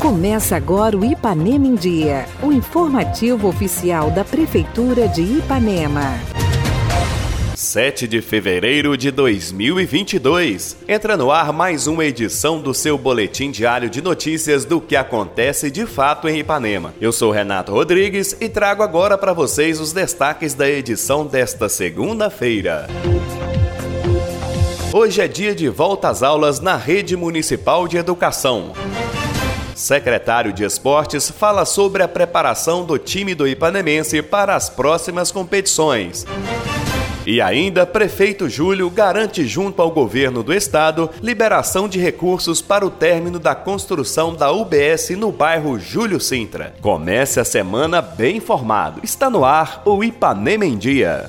Começa agora o Ipanema em Dia, o informativo oficial da Prefeitura de Ipanema. 7 de fevereiro de 2022. Entra no ar mais uma edição do seu boletim diário de notícias do que acontece de fato em Ipanema. Eu sou Renato Rodrigues e trago agora para vocês os destaques da edição desta segunda-feira. Hoje é dia de volta às aulas na Rede Municipal de Educação. Secretário de Esportes fala sobre a preparação do time do Ipanemense para as próximas competições. E ainda, prefeito Júlio garante junto ao governo do estado liberação de recursos para o término da construção da UBS no bairro Júlio Sintra. Comece a semana bem informado. Está no ar o Ipanema em Dia.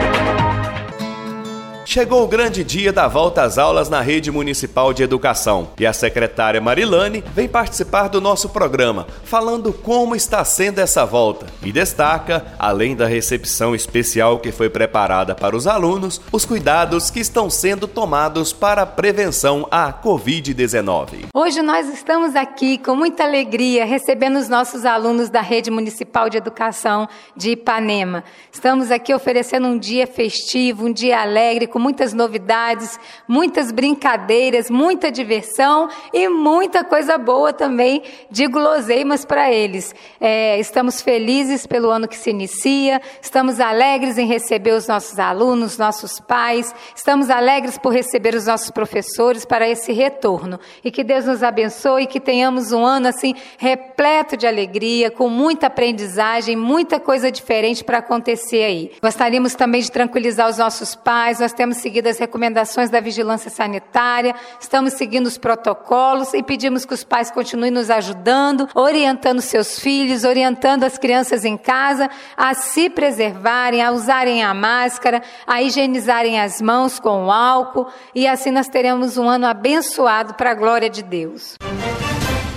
Chegou o grande dia da volta às aulas na rede municipal de educação e a secretária Marilane vem participar do nosso programa, falando como está sendo essa volta e destaca, além da recepção especial que foi preparada para os alunos, os cuidados que estão sendo tomados para a prevenção à Covid-19. Hoje nós estamos aqui com muita alegria recebendo os nossos alunos da rede municipal de educação de Ipanema. Estamos aqui oferecendo um dia festivo, um dia alegre, com muitas novidades, muitas brincadeiras, muita diversão e muita coisa boa também de guloseimas para eles. É, estamos felizes pelo ano que se inicia, estamos alegres em receber os nossos alunos, nossos pais, estamos alegres por receber os nossos professores para esse retorno. E que Deus nos abençoe e que tenhamos um ano assim repleto de alegria, com muita aprendizagem, muita coisa diferente para acontecer aí. Gostaríamos também de tranquilizar os nossos pais, nós temos seguido as recomendações da vigilância sanitária, estamos seguindo os protocolos e pedimos que os pais continuem nos ajudando, orientando seus filhos, orientando as crianças em casa a se preservarem, a usarem a máscara, a higienizarem as mãos com álcool e assim nós teremos um ano abençoado para a glória de Deus.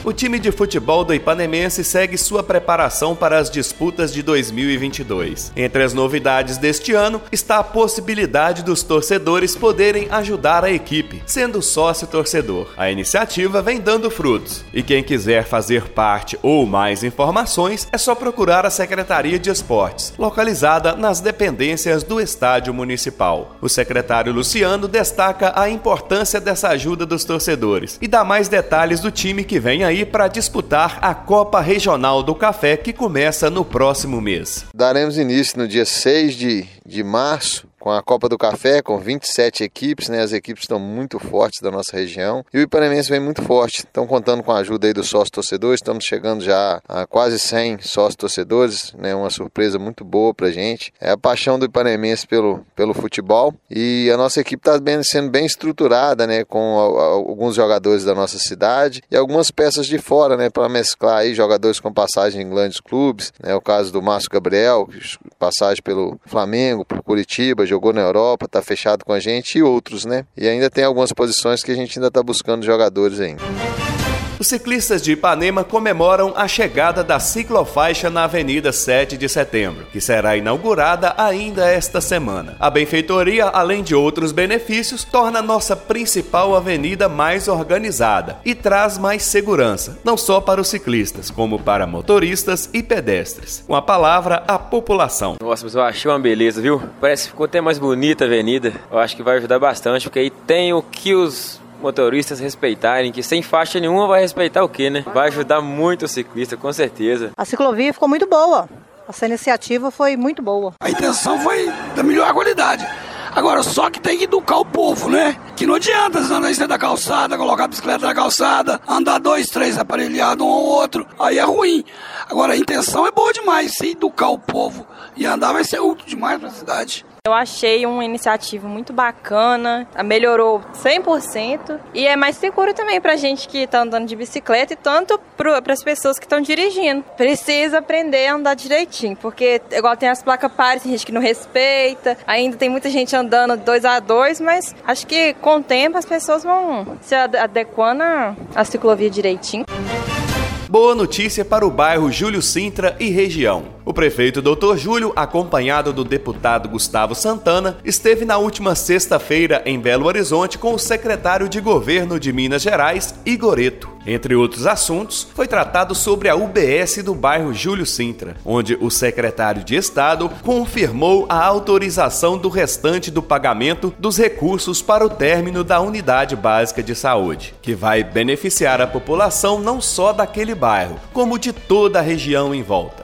O time de futebol do Ipanemense segue sua preparação para as disputas de 2022. Entre as novidades deste ano está a possibilidade dos torcedores poderem ajudar a equipe, sendo sócio torcedor. A iniciativa vem dando frutos e quem quiser fazer parte ou mais informações é só procurar a Secretaria de Esportes, localizada nas dependências do Estádio Municipal. O secretário Luciano destaca a importância dessa ajuda dos torcedores e dá mais detalhes do time que vem aí aí para disputar a Copa Regional do Café que começa no próximo mês. Daremos início no dia 6 de, de março com a Copa do Café, com 27 equipes, né? As equipes estão muito fortes da nossa região. E o Ipanemense vem muito forte. Estão contando com a ajuda aí dos sócios torcedores. Estamos chegando já a quase 100 sócios torcedores, né? Uma surpresa muito boa pra gente. É a paixão do Ipanemense pelo, pelo futebol. E a nossa equipe está sendo bem estruturada, né? Com alguns jogadores da nossa cidade e algumas peças de fora, né? Para mesclar aí jogadores com passagem em grandes clubes, né? O caso do Márcio Gabriel, passagem pelo Flamengo, por Curitiba, jogou na Europa, está fechado com a gente e outros, né? E ainda tem algumas posições que a gente ainda está buscando jogadores ainda. Os ciclistas de Ipanema comemoram a chegada da ciclofaixa na Avenida 7 de Setembro, que será inaugurada ainda esta semana. A benfeitoria, além de outros benefícios, torna nossa principal avenida mais organizada e traz mais segurança, não só para os ciclistas, como para motoristas e pedestres. Com a palavra, a população. Nossa, mas eu achei uma beleza, viu? Parece que ficou até mais bonita a avenida. Eu acho que vai ajudar bastante, porque aí tem o que os motoristas respeitarem, que sem faixa nenhuma vai respeitar o quê, né? Vai ajudar muito o ciclista, com certeza. A ciclovia ficou muito boa. Essa iniciativa foi muito boa. A intenção foi da melhor qualidade. Agora, só que tem que educar o povo, né? Que não adianta andar em da calçada, colocar a bicicleta na calçada, andar dois, três aparelhados um ao outro, aí é ruim. Agora, a intenção é boa demais, se educar o povo e andar vai ser útil demais para a cidade. Eu achei uma iniciativa muito bacana, melhorou 100% e é mais seguro também para gente que está andando de bicicleta e tanto para as pessoas que estão dirigindo. Precisa aprender a andar direitinho, porque igual tem as placas pares, tem gente que não respeita, ainda tem muita gente andando dois a dois, mas acho que com o tempo as pessoas vão se adequando à ciclovia direitinho. Boa notícia para o bairro Júlio Sintra e região. O prefeito Dr. Júlio, acompanhado do deputado Gustavo Santana, esteve na última sexta-feira em Belo Horizonte com o secretário de governo de Minas Gerais, Igoreto. Entre outros assuntos, foi tratado sobre a UBS do bairro Júlio Sintra, onde o secretário de Estado confirmou a autorização do restante do pagamento dos recursos para o término da unidade básica de saúde, que vai beneficiar a população não só daquele bairro, como de toda a região em volta.